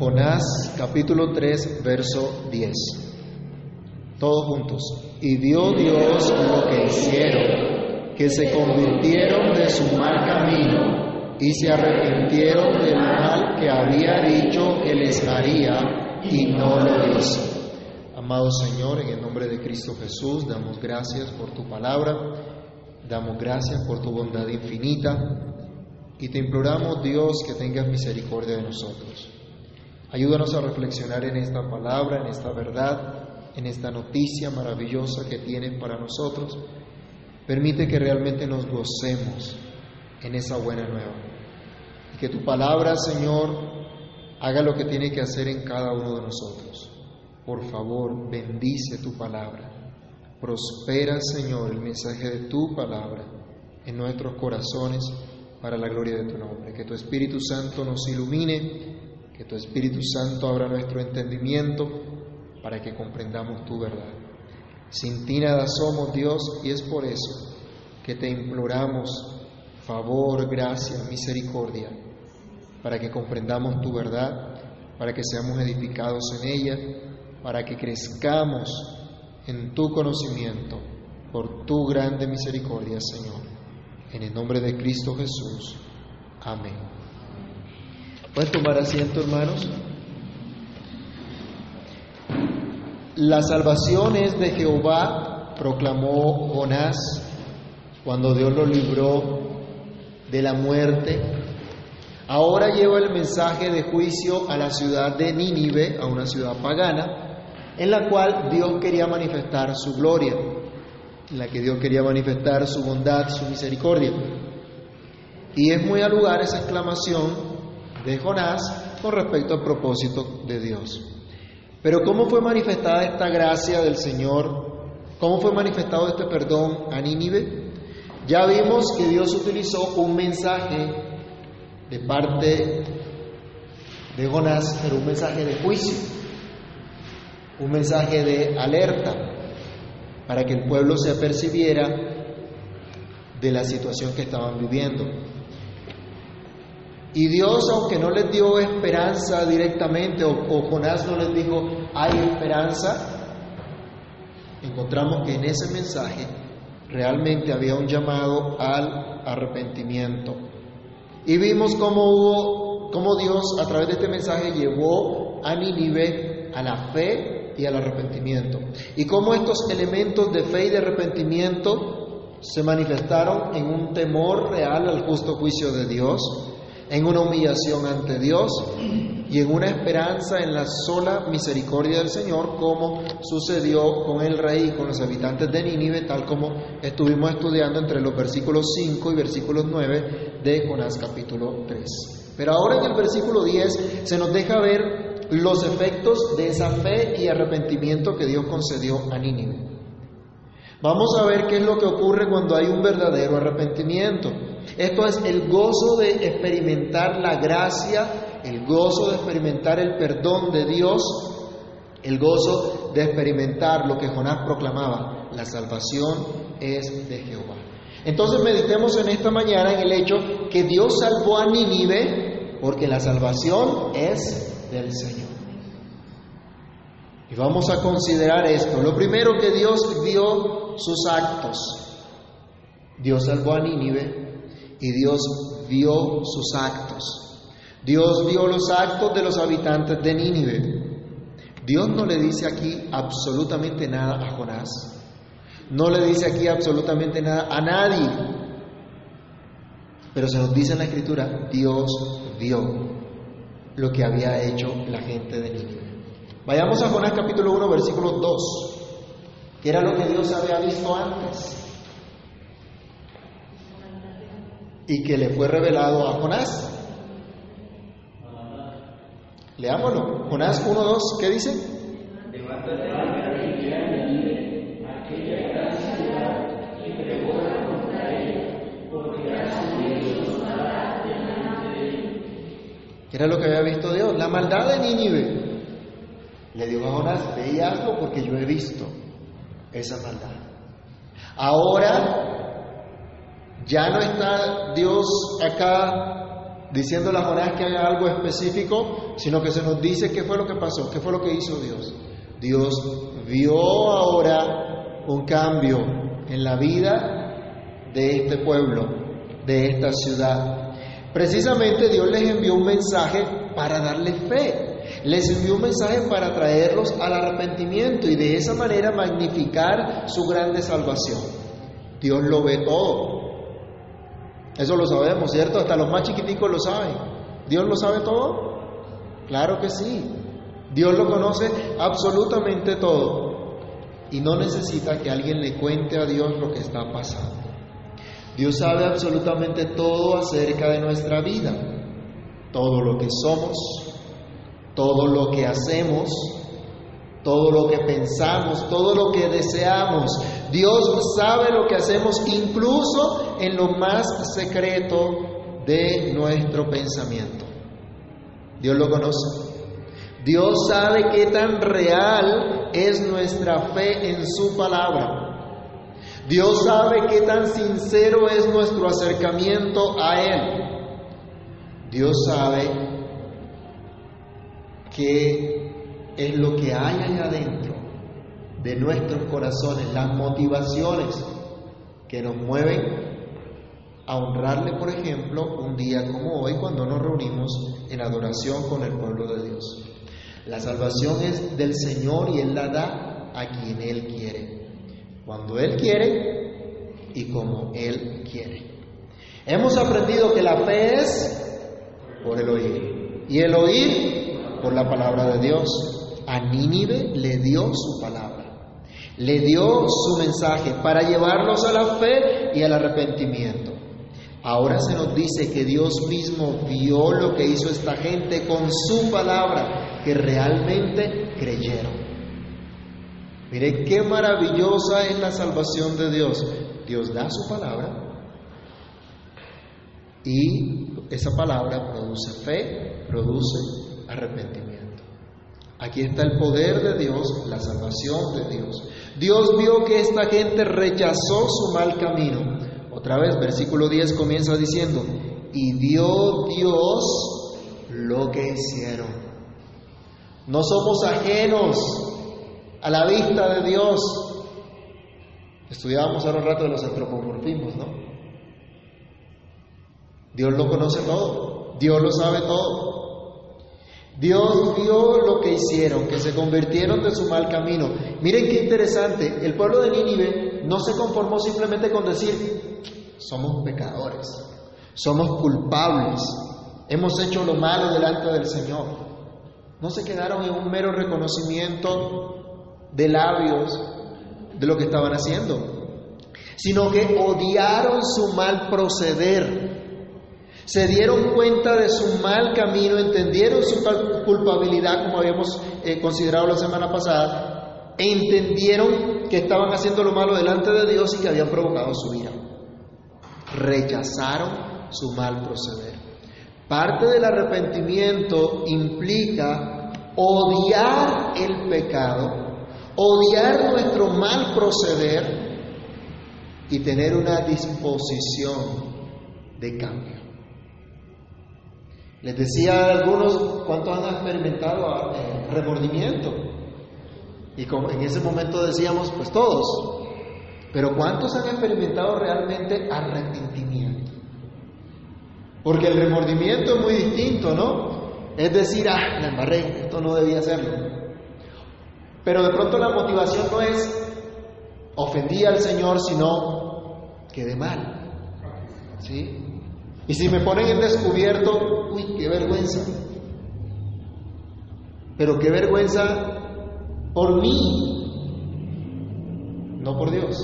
Jonás capítulo 3, verso 10. Todos juntos. Y vio Dios lo que hicieron, que se convirtieron de su mal camino y se arrepintieron del mal que había dicho que les haría y no lo hizo. Amado Señor, en el nombre de Cristo Jesús, damos gracias por tu palabra, damos gracias por tu bondad infinita y te imploramos, Dios, que tengas misericordia de nosotros. Ayúdanos a reflexionar en esta palabra, en esta verdad, en esta noticia maravillosa que tienes para nosotros. Permite que realmente nos gocemos en esa buena nueva. Y que tu palabra, Señor, haga lo que tiene que hacer en cada uno de nosotros. Por favor, bendice tu palabra. Prospera, Señor, el mensaje de tu palabra en nuestros corazones para la gloria de tu nombre. Que tu Espíritu Santo nos ilumine, que tu Espíritu Santo abra nuestro entendimiento para que comprendamos tu verdad. Sin ti nada somos Dios y es por eso que te imploramos favor, gracia, misericordia, para que comprendamos tu verdad, para que seamos edificados en ella, para que crezcamos en tu conocimiento por tu grande misericordia, Señor. En el nombre de Cristo Jesús. Amén. ¿Pueden tomar asiento, hermanos? La salvación es de Jehová, proclamó Jonás cuando Dios lo libró de la muerte. Ahora lleva el mensaje de juicio a la ciudad de Nínive, a una ciudad pagana, en la cual Dios quería manifestar su gloria en la que Dios quería manifestar su bondad, su misericordia. Y es muy al lugar esa exclamación de Jonás con respecto al propósito de Dios. Pero ¿cómo fue manifestada esta gracia del Señor? ¿Cómo fue manifestado este perdón a Nínive? Ya vimos que Dios utilizó un mensaje de parte de Jonás, pero un mensaje de juicio, un mensaje de alerta, para que el pueblo se apercibiera de la situación que estaban viviendo. Y Dios, aunque no les dio esperanza directamente, o, o, Jonás no les dijo, hay esperanza, encontramos que en ese mensaje realmente había un llamado al arrepentimiento. Y vimos cómo hubo, cómo Dios a través de este mensaje llevó a Nínive a la fe y al arrepentimiento. Y cómo estos elementos de fe y de arrepentimiento se manifestaron en un temor real al justo juicio de Dios, en una humillación ante Dios y en una esperanza en la sola misericordia del Señor, como sucedió con el rey y con los habitantes de Nínive, tal como estuvimos estudiando entre los versículos 5 y versículos 9 de Jonás capítulo 3. Pero ahora en el versículo 10 se nos deja ver los efectos de esa fe y arrepentimiento que Dios concedió a Nínive. Vamos a ver qué es lo que ocurre cuando hay un verdadero arrepentimiento. Esto es el gozo de experimentar la gracia, el gozo de experimentar el perdón de Dios, el gozo de experimentar lo que Jonás proclamaba, la salvación es de Jehová. Entonces meditemos en esta mañana en el hecho que Dios salvó a Nínive porque la salvación es del Señor. Y vamos a considerar esto. Lo primero que Dios dio sus actos. Dios salvó a Nínive y Dios vio sus actos. Dios vio los actos de los habitantes de Nínive. Dios no le dice aquí absolutamente nada a Jonás. No le dice aquí absolutamente nada a nadie. Pero se nos dice en la escritura, Dios vio lo que había hecho la gente de Nínive. Vayamos a Jonás capítulo 1, versículo 2, que era lo que Dios había visto antes y que le fue revelado a Jonás. Leámoslo. Jonás 1, 2, ¿qué dice? ¿Qué era lo que había visto Dios? La maldad de Nínive. Le dijo a Jonás, ve y hazlo porque yo he visto esa maldad. Ahora ya no está Dios acá diciéndole a Jonás que haga algo específico, sino que se nos dice qué fue lo que pasó, qué fue lo que hizo Dios. Dios vio ahora un cambio en la vida de este pueblo, de esta ciudad. Precisamente Dios les envió un mensaje para darle fe. Les envió un mensaje para traerlos al arrepentimiento y de esa manera magnificar su grande salvación. Dios lo ve todo. Eso lo sabemos, ¿cierto? Hasta los más chiquiticos lo saben. ¿Dios lo sabe todo? Claro que sí. Dios lo conoce absolutamente todo. Y no necesita que alguien le cuente a Dios lo que está pasando. Dios sabe absolutamente todo acerca de nuestra vida. Todo lo que somos, todo lo que hacemos, todo lo que pensamos, todo lo que deseamos. Dios sabe lo que hacemos incluso en lo más secreto de nuestro pensamiento. Dios lo conoce. Dios sabe qué tan real es nuestra fe en su palabra. Dios sabe qué tan sincero es nuestro acercamiento a Él. Dios sabe qué es lo que hay allá adentro de nuestros corazones, las motivaciones que nos mueven a honrarle, por ejemplo, un día como hoy cuando nos reunimos en adoración con el pueblo de Dios. La salvación es del Señor y Él la da a quien Él quiere, cuando Él quiere y como Él quiere. Hemos aprendido que la fe es por el oír y el oír por la palabra de Dios. A Nínive le dio su palabra, le dio su mensaje para llevarlos a la fe y al arrepentimiento. Ahora se nos dice que Dios mismo vio lo que hizo esta gente con su palabra, que realmente creyeron. Mire qué maravillosa es la salvación de Dios. Dios da su palabra y esa palabra produce fe, produce arrepentimiento. Aquí está el poder de Dios, la salvación de Dios. Dios vio que esta gente rechazó su mal camino. Otra vez, versículo 10 comienza diciendo, y vio Dios lo que hicieron. No somos ajenos a la vista de Dios. Estudiábamos ahora un rato de los antropomorfismos, ¿no? Dios lo conoce todo, Dios lo sabe todo. Dios vio lo que hicieron, que se convirtieron de su mal camino. Miren qué interesante, el pueblo de Nínive no se conformó simplemente con decir, somos pecadores, somos culpables, hemos hecho lo malo delante del Señor. No se quedaron en un mero reconocimiento de labios de lo que estaban haciendo, sino que odiaron su mal proceder se dieron cuenta de su mal camino, entendieron su culpabilidad, como habíamos eh, considerado la semana pasada, e entendieron que estaban haciendo lo malo delante de Dios y que habían provocado su ira. Rechazaron su mal proceder. Parte del arrepentimiento implica odiar el pecado, odiar nuestro mal proceder y tener una disposición de cambio. Les decía a algunos cuántos han experimentado eh, remordimiento. Y como en ese momento decíamos, pues todos. Pero ¿cuántos han experimentado realmente arrepentimiento? Porque el remordimiento es muy distinto, ¿no? Es decir, ah, la embarré, esto no debía hacerlo. Pero de pronto la motivación no es ofendí al Señor, sino quedé mal. ¿Sí? Y si me ponen en descubierto, uy, qué vergüenza. Pero qué vergüenza por mí, no por Dios.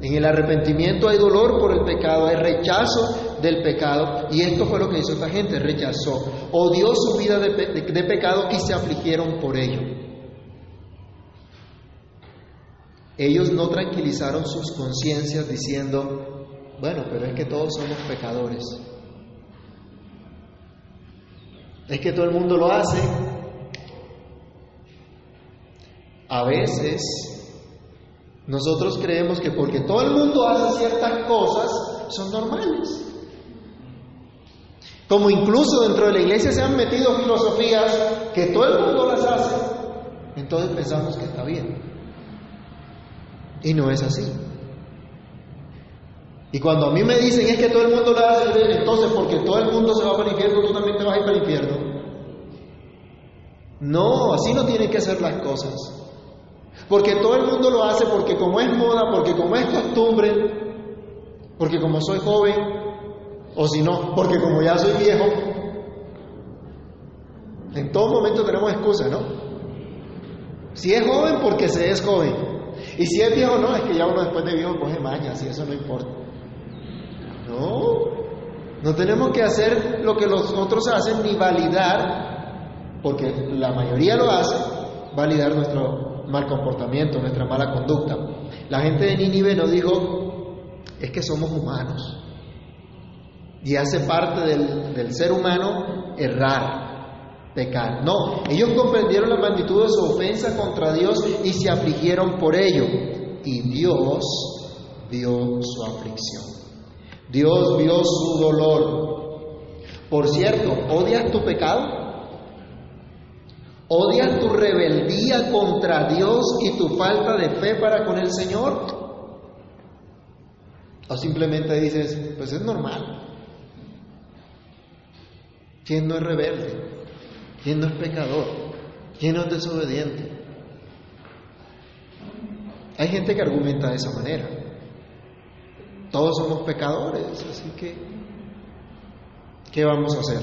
En el arrepentimiento hay dolor por el pecado, hay rechazo del pecado. Y esto fue lo que hizo esta gente, rechazó, odió su vida de, de pecado y se afligieron por ello. Ellos no tranquilizaron sus conciencias diciendo, bueno, pero es que todos somos pecadores. Es que todo el mundo lo hace. A veces nosotros creemos que porque todo el mundo hace ciertas cosas son normales. Como incluso dentro de la iglesia se han metido filosofías que todo el mundo las hace, entonces pensamos que está bien. Y no es así. Y cuando a mí me dicen es que todo el mundo lo hace, entonces porque todo el mundo se va para el infierno, tú también te vas a ir para el infierno. No, así no tienen que ser las cosas. Porque todo el mundo lo hace porque como es moda, porque como es costumbre, porque como soy joven, o si no, porque como ya soy viejo, en todo momento tenemos excusa, ¿no? Si es joven, porque se es joven. Y si es viejo, no, es que ya uno después de viejo coge mañas y eso no importa. No, no tenemos que hacer lo que los otros hacen ni validar, porque la mayoría lo hace, validar nuestro mal comportamiento, nuestra mala conducta. La gente de Nínive no dijo, es que somos humanos. Y hace parte del, del ser humano errar, pecar. No, ellos comprendieron la magnitud de su ofensa contra Dios y se afligieron por ello. Y Dios vio su aflicción. Dios vio su dolor. Por cierto, ¿odias tu pecado? ¿Odias tu rebeldía contra Dios y tu falta de fe para con el Señor? ¿O simplemente dices, pues es normal? ¿Quién no es rebelde? ¿Quién no es pecador? ¿Quién no es desobediente? Hay gente que argumenta de esa manera. Todos somos pecadores, así que, ¿qué vamos a hacer?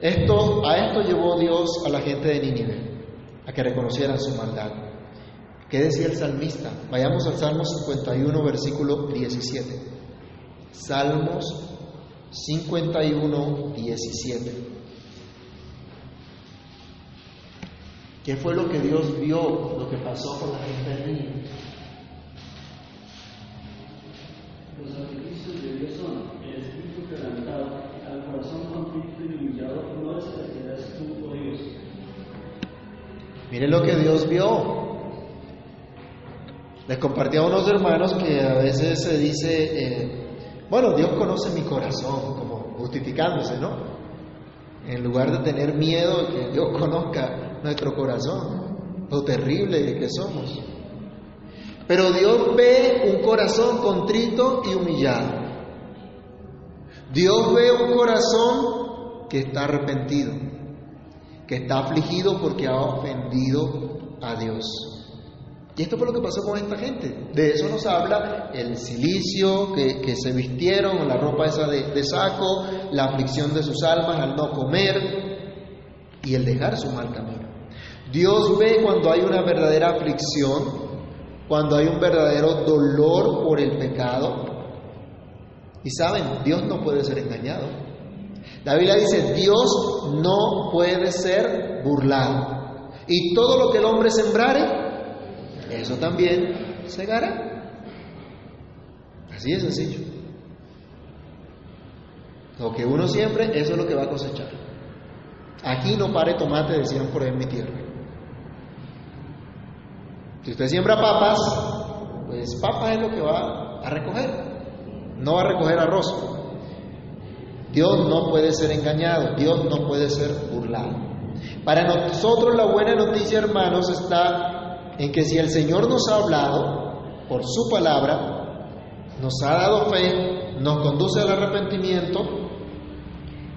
Esto, a esto llevó Dios a la gente de Nínive, a que reconocieran su maldad. ¿Qué decía el salmista? Vayamos al Salmo 51, versículo 17. Salmos 51, 17. ¿Qué fue lo que Dios vio, lo que pasó con la gente de Nínive? Los sacrificios de Dios son el espíritu quebrantado, al corazón contrito y humillado, no despreciarás tú, oh Dios. Miren lo que Dios vio. Les compartí a unos hermanos que a veces se dice, eh, bueno, Dios conoce mi corazón, como justificándose, ¿no? En lugar de tener miedo de que Dios conozca nuestro corazón, lo terrible que somos. Pero Dios ve un corazón contrito y humillado. Dios ve un corazón que está arrepentido, que está afligido porque ha ofendido a Dios. Y esto fue lo que pasó con esta gente. De eso nos habla el silicio que, se vistieron, la ropa esa de saco, la aflicción de sus almas al no comer y el dejar su mal camino. Dios ve cuando hay una verdadera aflicción, cuando hay un verdadero dolor por el pecado. Y saben, Dios no puede ser engañado. La Biblia dice, Dios no puede ser burlado. Y todo lo que el hombre sembrare, eso también segará. Así de sencillo. Lo que uno siempre, eso es lo que va a cosechar. Aquí no pare tomate, decían por ahí en mi tierra. Si usted siembra papas, pues papas es lo que va a recoger. No va a recoger arroz. Dios no puede ser engañado, Dios no puede ser burlado. Para nosotros la buena noticia, hermanos, está en que si el Señor nos ha hablado por su palabra, nos ha dado fe, nos conduce al arrepentimiento,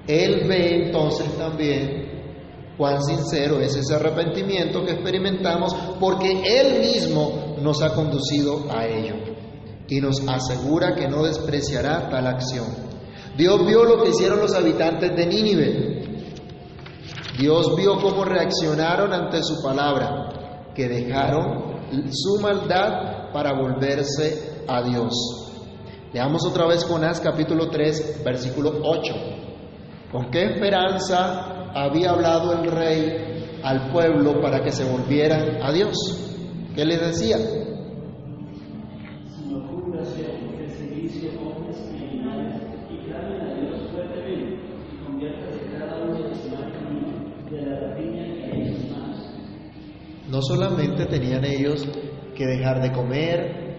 Él ve entonces también cuán sincero es ese arrepentimiento que experimentamos porque Él mismo nos ha conducido a ello y nos asegura que no despreciará tal acción. Dios vio lo que hicieron los habitantes de Nínive. Dios vio cómo reaccionaron ante su palabra, que dejaron su maldad para volverse a Dios. Leamos otra vez Jonás capítulo 3, versículo 8. ¿Con qué esperanza había hablado el rey al pueblo para que se volvieran a Dios? ¿Qué les decía? No solamente tenían ellos que dejar de comer,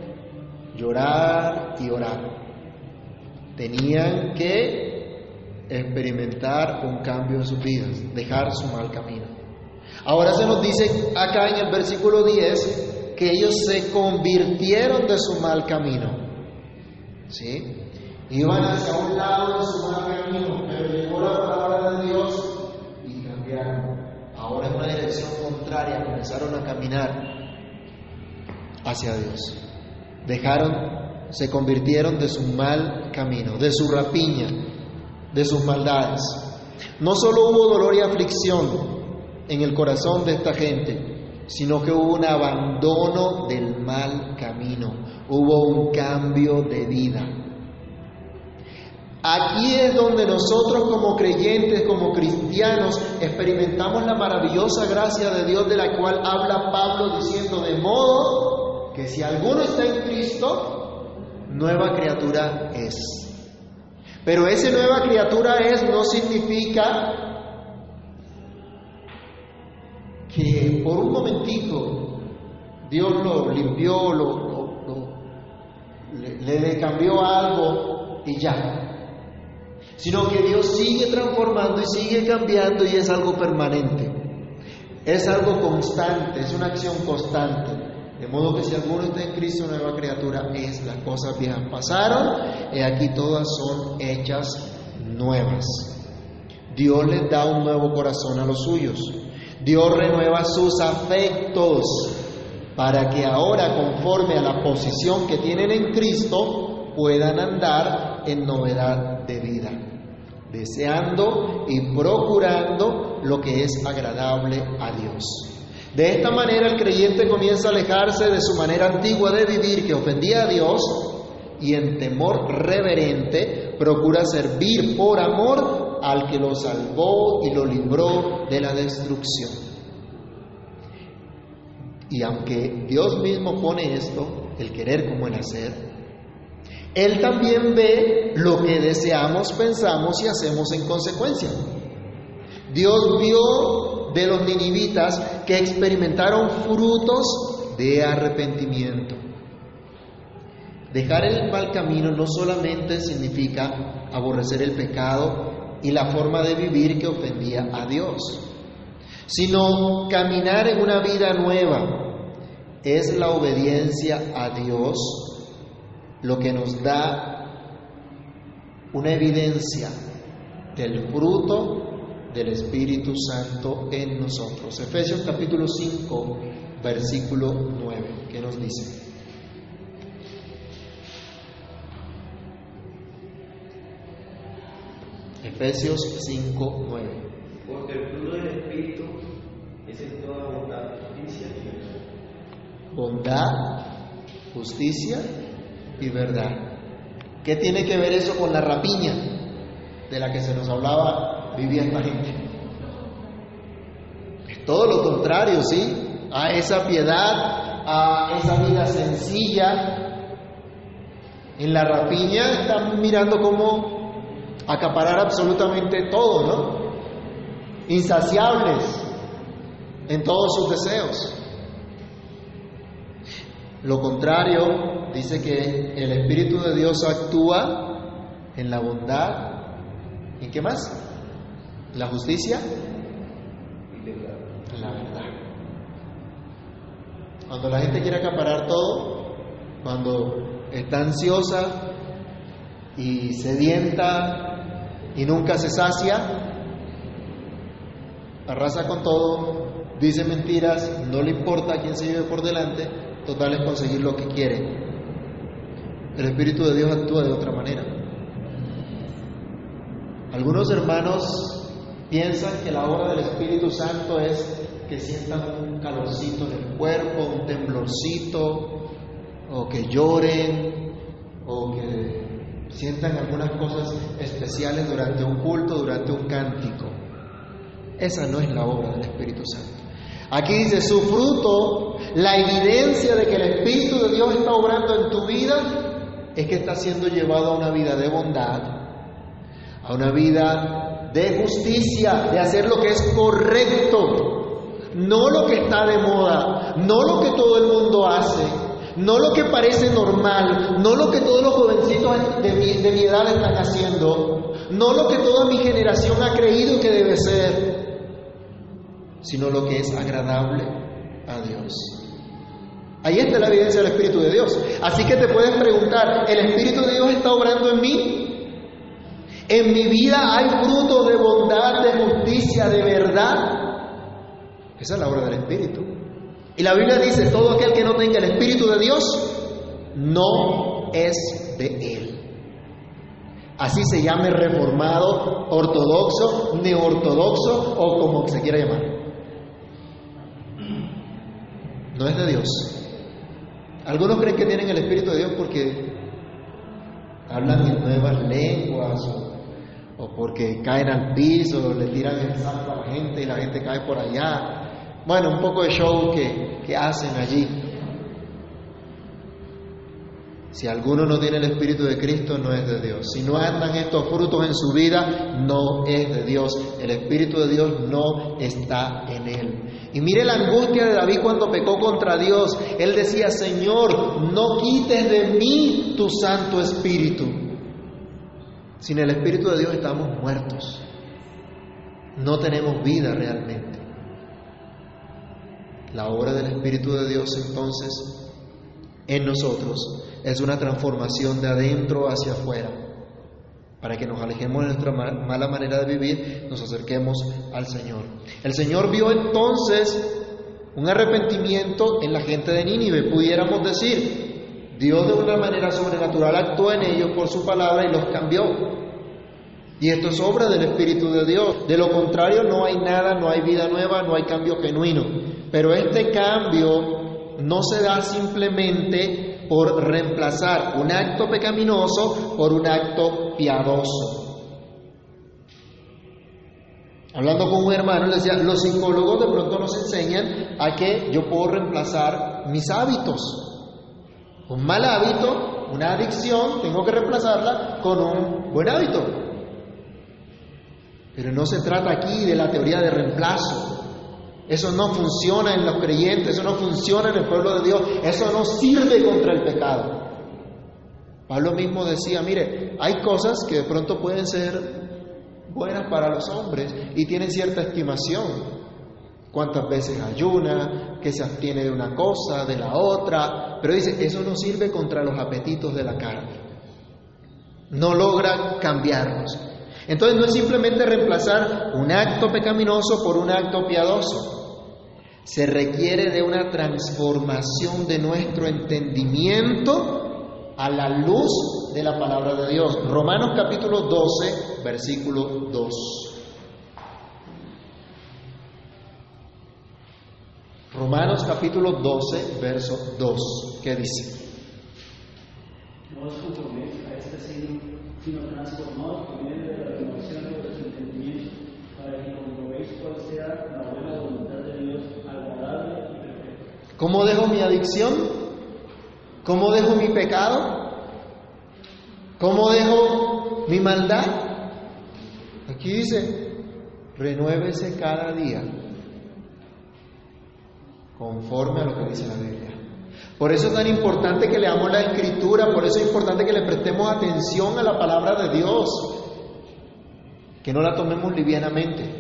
llorar y orar, tenían que experimentar un cambio en sus vidas, dejar su mal camino. Ahora se nos dice acá en el versículo 10 que ellos se convirtieron de su mal camino. ¿Sí? Iban hacia un lado de su mal camino, pero llegó la palabra de Dios y cambiaron. Ahora en una dirección contraria comenzaron a caminar hacia Dios. Dejaron, se convirtieron de su mal camino, de su rapiña, de sus maldades. No solo hubo dolor y aflicción en el corazón de esta gente, sino que hubo un abandono del mal camino, hubo un cambio de vida. Aquí es donde nosotros como creyentes, como cristianos, experimentamos la maravillosa gracia de Dios de la cual habla Pablo diciendo de modo que si alguno está en Cristo, nueva criatura es. Pero ese nueva criatura es no significa que por un momentito Dios lo limpió, lo, le, le cambió algo y ya. Sino que Dios sigue transformando y sigue cambiando y es algo permanente. Es algo constante, es una acción constante. De modo que si alguno está en Cristo, nueva criatura es, las cosas viejas pasaron y aquí todas son hechas nuevas. Dios les da un nuevo corazón a los suyos. Dios renueva sus afectos para que ahora, conforme a la posición que tienen en Cristo, puedan andar en novedad de vida, deseando y procurando lo que es agradable a Dios. De esta manera el creyente comienza a alejarse de su manera antigua de vivir que ofendía a Dios y en temor reverente procura servir por amor al que lo salvó y lo libró de la destrucción. Y aunque Dios mismo pone esto, el querer como el hacer, Él también ve lo que deseamos, pensamos y hacemos en consecuencia. Dios vio de los ninivitas que experimentaron frutos de arrepentimiento. Dejar el mal camino no solamente significa aborrecer el pecado y la forma de vivir que ofendía a Dios, sino caminar en una vida nueva. Es la obediencia a Dios lo que nos da una evidencia del fruto del Espíritu Santo en nosotros. Efesios capítulo 5, versículo 9, ¿qué nos dice? Efesios 5, 9. Porque el fruto del Espíritu es en toda bondad, justicia y verdad. Bondad, justicia y verdad. ¿Qué tiene que ver eso con la rapiña de la que se nos hablaba vivía esta gente? Es todo lo contrario, ¿sí? A esa piedad, a esa vida sencilla. En la rapiña están mirando cómo acaparar absolutamente todo, ¿no? Insaciables en todos sus deseos. Lo contrario, dice que el Espíritu de Dios actúa en la bondad. ¿En qué más? ¿La justicia? En la verdad. Cuando la gente quiere acaparar todo, cuando está ansiosa y sedienta y nunca se sacia, arrasa con todo, dice mentiras, no le importa a quién se lleve por delante, total es conseguir lo que quiere. El Espíritu de Dios actúa de otra manera. Algunos hermanos piensan que la obra del Espíritu Santo es que sientan un calorcito en el cuerpo, un temblorcito, o que lloren, o que sientan algunas cosas especiales durante un culto, durante un cántico. Esa no es la obra del Espíritu Santo. Aquí dice, su fruto, la evidencia de que el Espíritu de Dios está obrando en tu vida, es que está siendo llevado a una vida de bondad, a una vida de justicia, de hacer lo que es correcto, no lo que está de moda, no lo que todo el mundo hace, no lo que parece normal, no lo que todos los jovencitos de mi, de mi edad están haciendo, no lo que toda mi generación ha creído que debe ser, sino lo que es agradable a Dios. Ahí está la evidencia del Espíritu de Dios. Así que te puedes preguntar, ¿el Espíritu de Dios está obrando en mí? ¿En mi vida hay frutos de bondad, de justicia, de verdad? Esa es la obra del Espíritu. Y la Biblia dice, todo aquel que no tenga el Espíritu de Dios, no es de Él. Así se llame reformado, ortodoxo, neortodoxo o como se quiera llamar. No es de Dios. Algunos creen que tienen el Espíritu de Dios porque hablan en nuevas lenguas o, porque caen al piso, le tiran el saco a la gente y la gente cae por allá. Bueno, un poco de show que, que hacen allí. Si alguno no tiene el Espíritu de Cristo, no es de Dios. Si no andan estos frutos en su vida, no es de Dios. El Espíritu de Dios no está en él. Y mire la angustia de David cuando pecó contra Dios. Él decía, Señor, no quites de mí tu Santo Espíritu. Sin el Espíritu de Dios estamos muertos. No tenemos vida realmente. La obra del Espíritu de Dios entonces en nosotros es una transformación de adentro hacia afuera. Para que nos alejemos de nuestra mala manera de vivir, nos acerquemos al Señor. El Señor vio entonces un arrepentimiento en la gente de Nínive, pudiéramos decir. Dios de una manera sobrenatural actuó en ellos por su palabra y los cambió. Y esto es obra del Espíritu de Dios. De lo contrario, no hay nada, no hay vida nueva, no hay cambio genuino. Pero este cambio no se da simplemente por reemplazar un acto pecaminoso por un acto piadoso. Hablando con un hermano, le decía, los psicólogos de pronto nos enseñan a que yo puedo reemplazar mis hábitos. Un mal hábito, una adicción, tengo que reemplazarla con un buen hábito. Pero no se trata aquí de la teoría de reemplazo. Eso no funciona en los creyentes, eso no funciona en el pueblo de Dios, eso no sirve contra el pecado. Pablo mismo decía, mire, hay cosas que de pronto pueden ser buenas para los hombres y tienen cierta estimación. Cuántas veces ayuna, que se abstiene de una cosa, de la otra, pero dice, eso no sirve contra los apetitos de la carne. No logra cambiarlos. Entonces no es simplemente reemplazar un acto pecaminoso por un acto piadoso se requiere de una transformación de nuestro entendimiento a la luz de la palabra de Dios. Romanos capítulo 12, versículo 2. Romanos capítulo 12, verso 2. ¿Qué dice? No os conforméis a este signo, sino transformados por medio de la renovación de vuestro entendimiento, para que comprobéis cuál sea la buena voluntad de Dios, agradable y perfecta. ¿Cómo dejo mi adicción? ¿Cómo dejo mi pecado? ¿Cómo dejo mi maldad? Aquí dice, renuévese cada día conforme a lo que dice la Biblia. Por eso es tan importante que leamos la escritura, por eso es importante que le prestemos atención a la palabra de Dios, que no la tomemos livianamente.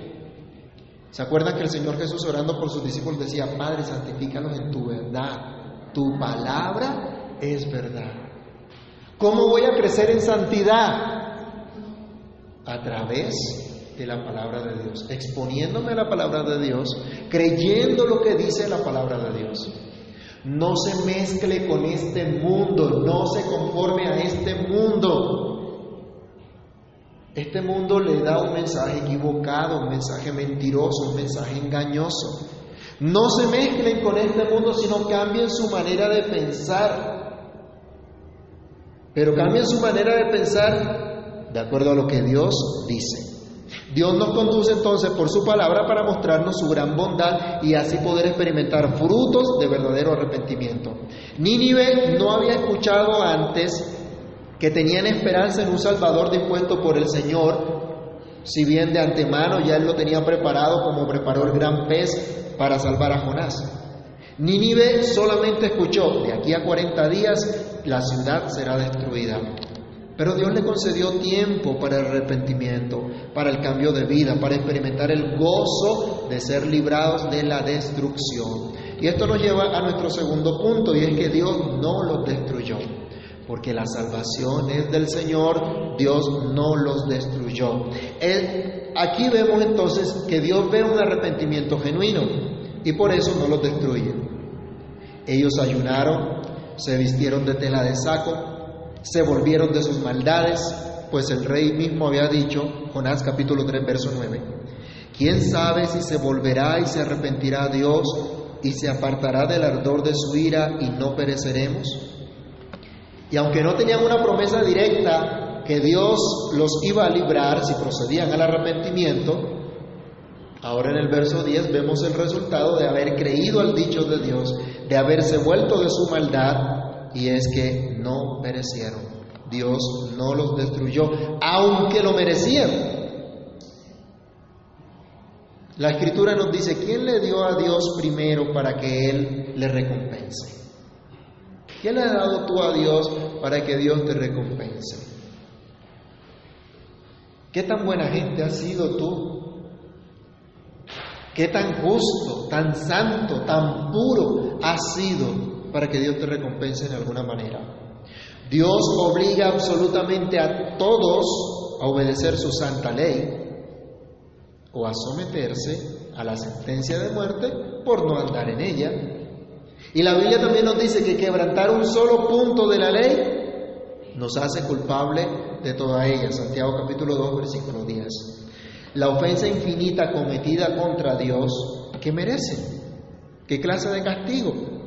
¿Se acuerdan que el Señor Jesús orando por sus discípulos decía, Padre, santifícalos en tu verdad, tu palabra es verdad? ¿Cómo voy a crecer en santidad? A través de la palabra de Dios, exponiéndome a la palabra de Dios, creyendo lo que dice la palabra de Dios. No se mezcle con este mundo, no se conforme a este mundo. Este mundo le da un mensaje equivocado, un mensaje mentiroso, un mensaje engañoso. No se mezclen con este mundo, sino cambien su manera de pensar. Pero cambien su manera de pensar de acuerdo a lo que Dios dice. Dios nos conduce entonces por su palabra para mostrarnos su gran bondad y así poder experimentar frutos de verdadero arrepentimiento. Nínive no había escuchado antes que tenían esperanza en un Salvador dispuesto por el Señor, si bien de antemano ya él lo tenía preparado como preparó el gran pez para salvar a Jonás. Nínive solamente escuchó, de aquí a 40 días la ciudad será destruida. Pero Dios le concedió tiempo para el arrepentimiento, para el cambio de vida, para experimentar el gozo de ser librados de la destrucción. Y esto nos lleva a nuestro segundo punto, y es que Dios no los destruyó. Porque la salvación es del Señor, Dios no los destruyó. aquí vemos entonces que Dios ve un arrepentimiento genuino y por eso no los destruye. Ellos ayunaron, se vistieron de tela de saco, se volvieron de sus maldades, pues el rey mismo había dicho, Jonás capítulo 3, verso 9, ¿quién sabe si se volverá y se arrepentirá Dios y se apartará del ardor de su ira y no pereceremos? Y aunque no tenían una promesa directa que Dios los iba a librar si procedían al arrepentimiento, ahora en el verso 10 vemos el resultado de haber creído al dicho de Dios, de haberse vuelto de su maldad y es que no perecieron. Dios no los destruyó, aunque lo merecían. La escritura nos dice, ¿quién le dio a Dios primero para que Él le recompense? ¿Quién le ha dado tú a Dios para que Dios te recompense? ¿Qué tan buena gente has sido tú? ¿Qué tan justo, tan santo, tan puro has sido para que Dios te recompense en alguna manera. Dios obliga absolutamente a todos a obedecer su santa ley o a someterse a la sentencia de muerte por no andar en ella. Y la Biblia también nos dice que quebrantar un solo punto de la ley nos hace culpable de toda ella. Santiago capítulo 2, versículo 10. La ofensa infinita cometida contra Dios, ¿qué merece? ¿Qué clase de castigo?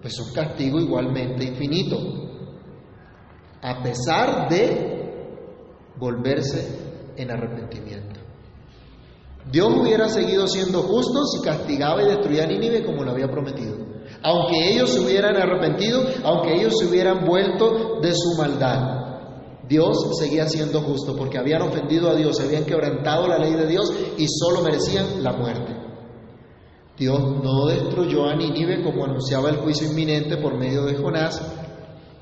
Pues un castigo igualmente infinito, a pesar de volverse en arrepentimiento. Dios hubiera seguido siendo justo si castigaba y destruía a Nínive como lo había prometido. Aunque ellos se hubieran arrepentido, aunque ellos se hubieran vuelto de su maldad, Dios seguía siendo justo porque habían ofendido a Dios, habían quebrantado la ley de Dios y solo merecían la muerte. Dios no destruyó a Nínive como anunciaba el juicio inminente por medio de Jonás,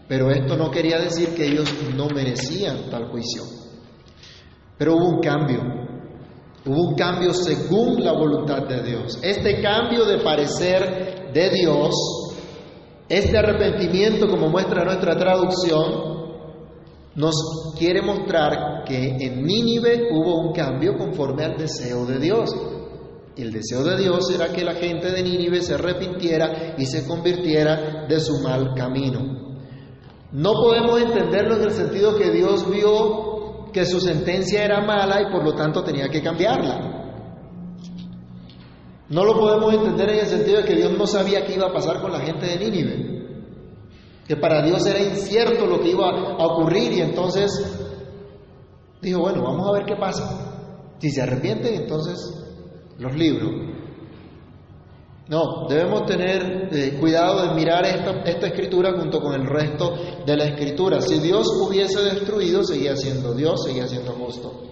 pero esto no quería decir que ellos no merecían tal juicio. Pero hubo un cambio, hubo un cambio según la voluntad de Dios. Este cambio de parecer de Dios, este arrepentimiento como muestra nuestra traducción, nos quiere mostrar que en Nínive hubo un cambio conforme al deseo de Dios. El deseo de Dios era que la gente de Nínive se arrepintiera y se convirtiera de su mal camino. No podemos entenderlo en el sentido que Dios vio que su sentencia era mala y por lo tanto tenía que cambiarla. No lo podemos entender en el sentido de que Dios no sabía qué iba a pasar con la gente de Nínive. Que para Dios era incierto lo que iba a ocurrir y entonces dijo, bueno, vamos a ver qué pasa. Si se arrepienten, entonces los libros. No, debemos tener eh, cuidado de mirar esta, esta escritura junto con el resto de la escritura. Si Dios hubiese destruido, seguía siendo Dios, seguía siendo justo.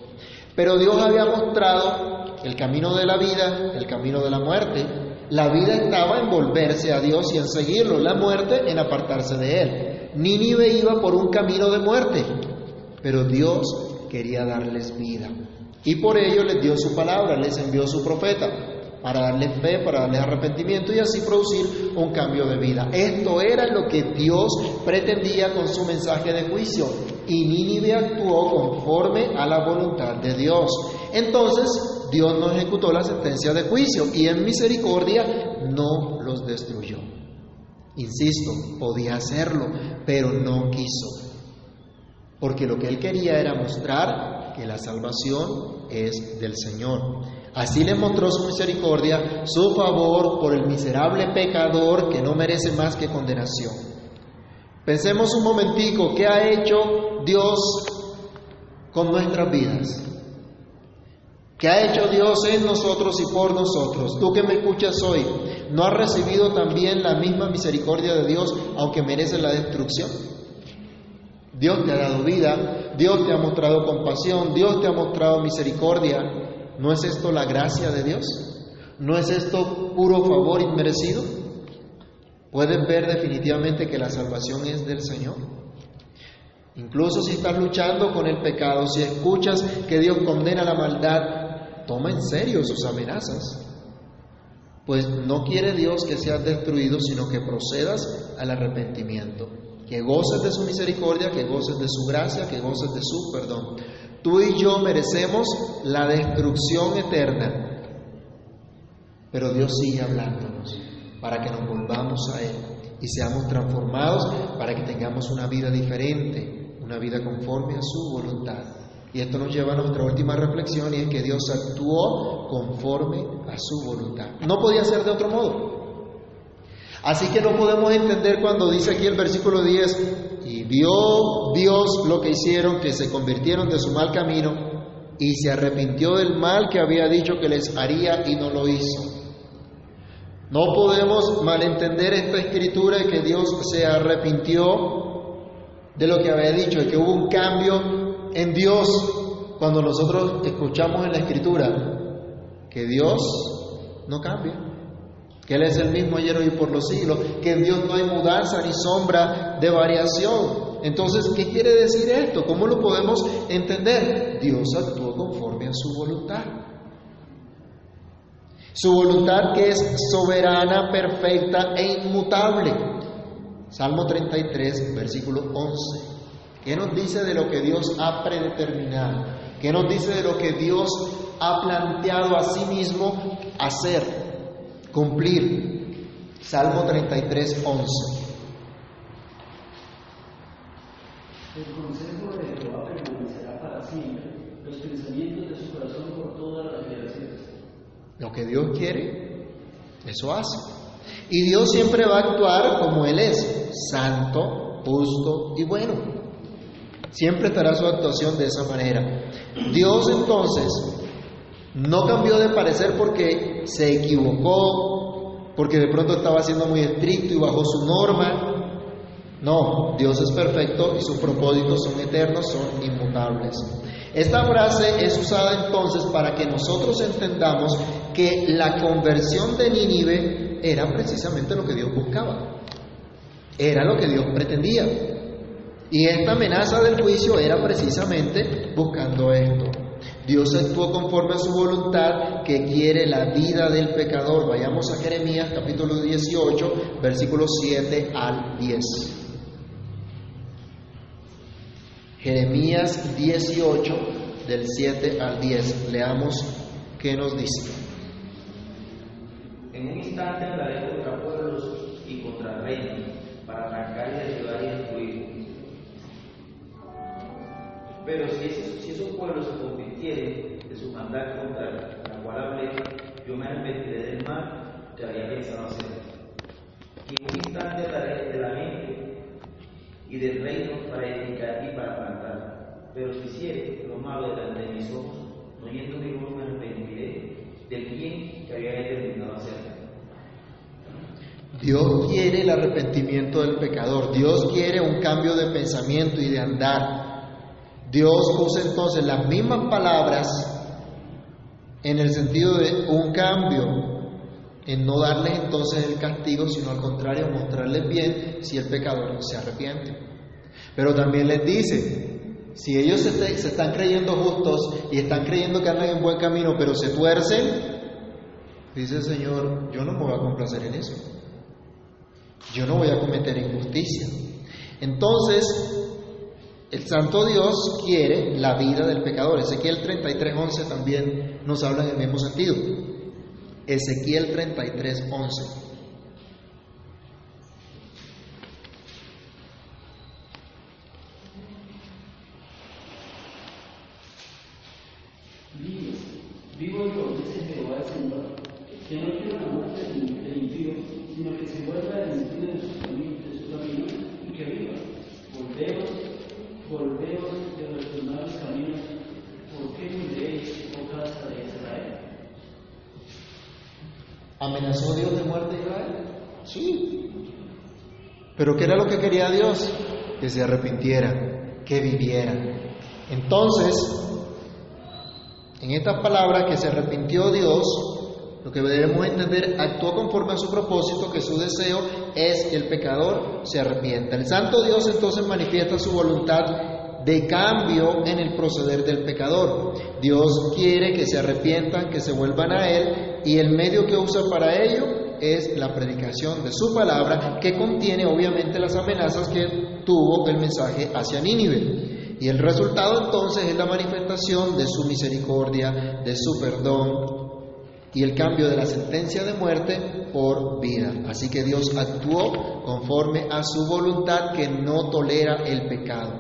Pero Dios había mostrado el camino de la vida, el camino de la muerte. La vida estaba en volverse a Dios y en seguirlo, la muerte en apartarse de Él. Nínive iba por un camino de muerte, pero Dios quería darles vida. Y por ello les dio su palabra, les envió su profeta, para darles fe, para darles arrepentimiento y así producir un cambio de vida. Esto era lo que Dios pretendía con su mensaje de juicio. Y Nínive actuó conforme a la voluntad de Dios. Entonces Dios no ejecutó la sentencia de juicio y en misericordia no los destruyó. Insisto, podía hacerlo, pero no quiso. Porque lo que él quería era mostrar que la salvación es del Señor. Así le mostró su misericordia, su favor por el miserable pecador que no merece más que condenación. Pensemos un momentico, ¿qué ha hecho Dios con nuestras vidas? ¿Qué ha hecho Dios en nosotros y por nosotros? Tú que me escuchas hoy, ¿no has recibido también la misma misericordia de Dios aunque merece la destrucción? Dios te ha dado vida, Dios te ha mostrado compasión, Dios te ha mostrado misericordia. ¿No es esto la gracia de Dios? ¿No es esto puro favor inmerecido? ¿Pueden ver definitivamente que la salvación es del Señor? Incluso si estás luchando con el pecado, si escuchas que Dios condena la maldad, toma en serio sus amenazas. Pues no quiere Dios que seas destruido, sino que procedas al arrepentimiento, que goces de su misericordia, que goces de su gracia, que goces de su perdón. Tú y yo merecemos la destrucción eterna, pero Dios sigue hablándonos para que nos volvamos a Él y seamos transformados para que tengamos una vida diferente, una vida conforme a su voluntad. Y esto nos lleva a nuestra última reflexión y es que Dios actuó conforme a su voluntad. No podía ser de otro modo. Así que no podemos entender cuando dice aquí el versículo 10, y vio Dios lo que hicieron, que se convirtieron de su mal camino y se arrepintió del mal que había dicho que les haría y no lo hizo. No podemos malentender esta escritura de que Dios se arrepintió de lo que había dicho, de que hubo un cambio en Dios cuando nosotros escuchamos en la escritura que Dios no cambia, que Él es el mismo ayer y por los siglos, que en Dios no hay mudanza ni sombra de variación. Entonces, ¿qué quiere decir esto? ¿Cómo lo podemos entender? Dios actuó conforme a su voluntad. Su voluntad que es soberana, perfecta e inmutable. Salmo 33, versículo 11. ¿Qué nos dice de lo que Dios ha predeterminado? ¿Qué nos dice de lo que Dios ha planteado a sí mismo hacer, cumplir? Salmo 33, 11. El consejo de Jehová permanecerá para siempre, los pensamientos de su corazón por todas las generaciones. Lo que Dios quiere, eso hace. Y Dios siempre va a actuar como Él es, santo, justo y bueno. Siempre estará su actuación de esa manera. Dios entonces no cambió de parecer porque se equivocó, porque de pronto estaba siendo muy estricto y bajó su norma. No, Dios es perfecto y sus propósitos son eternos, son inmutables. Esta frase es usada entonces para que nosotros entendamos que la conversión de Nínive era precisamente lo que Dios buscaba. Era lo que Dios pretendía. Y esta amenaza del juicio era precisamente buscando esto. Dios actuó conforme a su voluntad que quiere la vida del pecador. Vayamos a Jeremías capítulo 18, versículos 7 al 10. Jeremías 18, del 7 al 10. Leamos qué nos dice. En un instante andaré contra pueblos y contra reinos, para arrancar y derribar y destruir. Pero si esos, si esos pueblos se convirtieren de su maldad contra la cual hablé, yo me arrepentiré del mal que había pensado hacer. Y un instante daré de la mente y del reino para edificar y para plantar. Pero si hiciere lo malo delante de mis ojos, no yendo voz me arrepentiré del bien que había determinado hacer. Dios quiere el arrepentimiento del pecador, Dios quiere un cambio de pensamiento y de andar. Dios usa entonces las mismas palabras en el sentido de un cambio, en no darles entonces el castigo, sino al contrario, mostrarles bien si el pecador se arrepiente. Pero también les dice, si ellos se, se están creyendo justos y están creyendo que andan en buen camino, pero se tuercen, dice el Señor, yo no me voy a complacer en eso. Yo no voy a cometer injusticia. Entonces, el Santo Dios quiere la vida del pecador. Ezequiel 33:11 también nos habla en el mismo sentido. Ezequiel 33:11. Vivo, vivo yo, dice Jehová el Señor, que no quiero la muerte del, del impío, sino que se vuelva del impío de sus caminos, de su camino y que viva. Volveos, volveos de vuestros malos caminos, ¿por qué miréis, oh casa de Israel? ¿Amenazó Dios de muerte a Israel? Sí. ¿Pero qué era lo que quería Dios? Que se arrepintiera, que viviera. Entonces, en estas palabras que se arrepintió Dios, lo que debemos entender, actuó conforme a su propósito, que su deseo es que el pecador se arrepienta. El Santo Dios entonces manifiesta su voluntad de cambio en el proceder del pecador. Dios quiere que se arrepientan, que se vuelvan a Él, y el medio que usa para ello es la predicación de su palabra, que contiene obviamente las amenazas que tuvo el mensaje hacia Nínive. Y el resultado entonces es la manifestación de su misericordia, de su perdón, y el cambio de la sentencia de muerte por vida. Así que Dios actuó conforme a su voluntad que no tolera el pecado.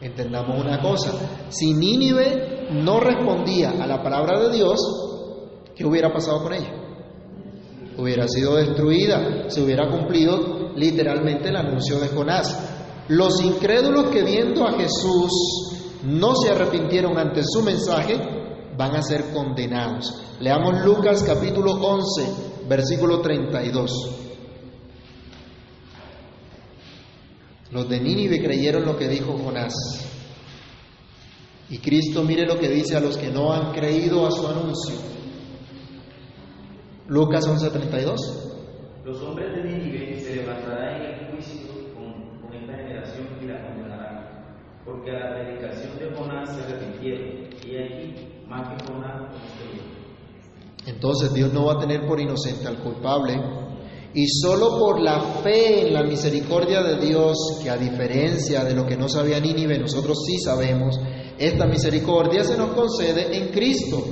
Entendamos una cosa, si Nínive no respondía a la palabra de Dios, ¿qué hubiera pasado con ella? Hubiera sido destruida, se hubiera cumplido literalmente el anuncio de Jonás. Los incrédulos que viendo a Jesús no se arrepintieron ante su mensaje, van a ser condenados. Leamos Lucas capítulo 11, versículo 32. Los de Nínive creyeron lo que dijo Jonás. Y Cristo mire lo que dice a los que no han creído a su anuncio. Lucas 11:32. Los hombres de Nínive se levantarán en el juicio con, con esta generación y la condenarán, porque a la predicación de Jonás se arrepintieron, y allí más que Jonás. Entonces Dios no va a tener por inocente al culpable y solo por la fe en la misericordia de Dios, que a diferencia de lo que no sabía Nínive, nosotros sí sabemos, esta misericordia se nos concede en Cristo,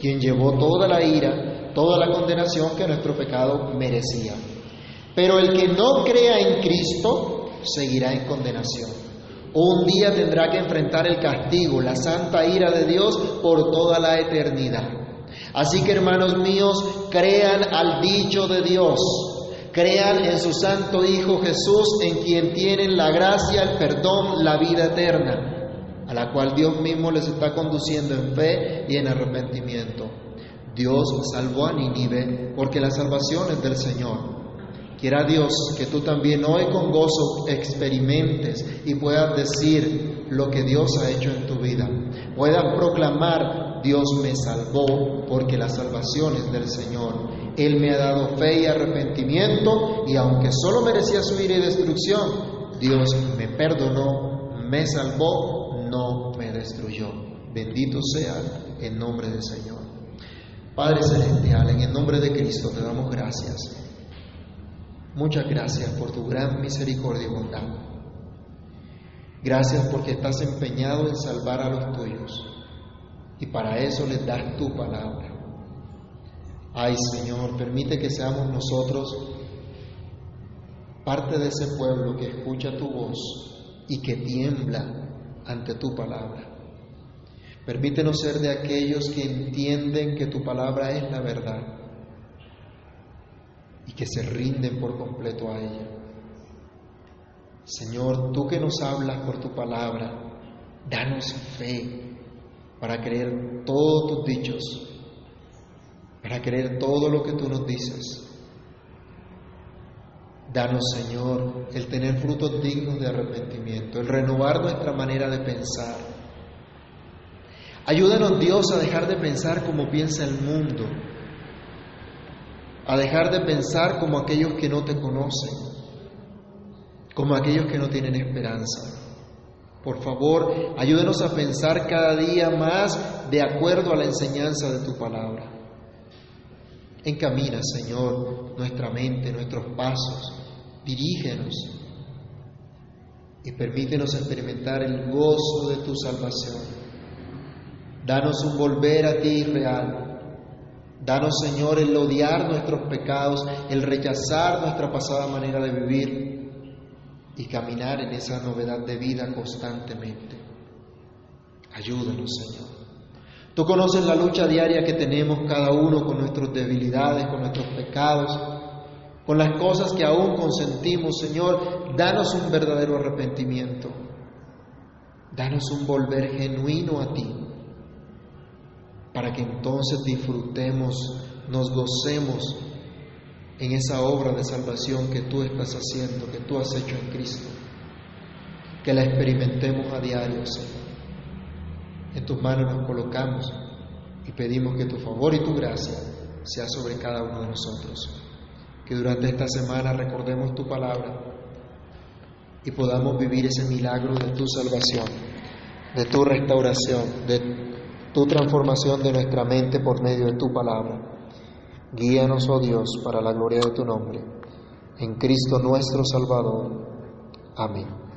quien llevó toda la ira, toda la condenación que nuestro pecado merecía. Pero el que no crea en Cristo seguirá en condenación. Un día tendrá que enfrentar el castigo, la santa ira de Dios por toda la eternidad. Así que hermanos míos, crean al dicho de Dios, crean en su santo Hijo Jesús, en quien tienen la gracia, el perdón, la vida eterna, a la cual Dios mismo les está conduciendo en fe y en arrepentimiento. Dios salvó a Nínive porque la salvación es del Señor. Quiera Dios que tú también hoy con gozo experimentes y puedas decir lo que Dios ha hecho en tu vida. Puedas proclamar, Dios me salvó porque la salvación es del Señor. Él me ha dado fe y arrepentimiento y aunque solo merecía su ira y destrucción, Dios me perdonó, me salvó, no me destruyó. Bendito sea el nombre del Señor. Padre Celestial, en el nombre de Cristo te damos gracias. Muchas gracias por tu gran misericordia y bondad. Gracias porque estás empeñado en salvar a los tuyos y para eso les das tu palabra. Ay Señor, permite que seamos nosotros parte de ese pueblo que escucha tu voz y que tiembla ante tu palabra. Permítenos ser de aquellos que entienden que tu palabra es la verdad y que se rinden por completo a ella. Señor, tú que nos hablas por tu palabra, danos fe para creer todos tus dichos, para creer todo lo que tú nos dices. Danos, Señor, el tener frutos dignos de arrepentimiento, el renovar nuestra manera de pensar. Ayúdanos, Dios, a dejar de pensar como piensa el mundo, a dejar de pensar como aquellos que no te conocen, como aquellos que no tienen esperanza. Por favor, ayúdenos a pensar cada día más de acuerdo a la enseñanza de tu palabra. Encamina, Señor, nuestra mente, nuestros pasos, dirígenos y permítenos experimentar el gozo de tu salvación. Danos un volver a ti real Danos, Señor, el odiar nuestros pecados, el rechazar nuestra pasada manera de vivir y caminar en esa novedad de vida constantemente. Ayúdanos, Señor. Tú conoces la lucha diaria que tenemos cada uno con nuestras debilidades, con nuestros pecados, con las cosas que aún consentimos, Señor. Danos un verdadero arrepentimiento. Danos un volver genuino a ti para que entonces disfrutemos, nos gocemos en esa obra de salvación que tú estás haciendo, que tú has hecho en Cristo. Que la experimentemos a diario, Señor. En tus manos nos colocamos y pedimos que tu favor y tu gracia sea sobre cada uno de nosotros. Que durante esta semana recordemos tu palabra y podamos vivir ese milagro de tu salvación, de tu restauración, de tu transformación de nuestra mente por medio de tu palabra. Guíanos, oh Dios, para la gloria de tu nombre. En Cristo nuestro Salvador. Amén.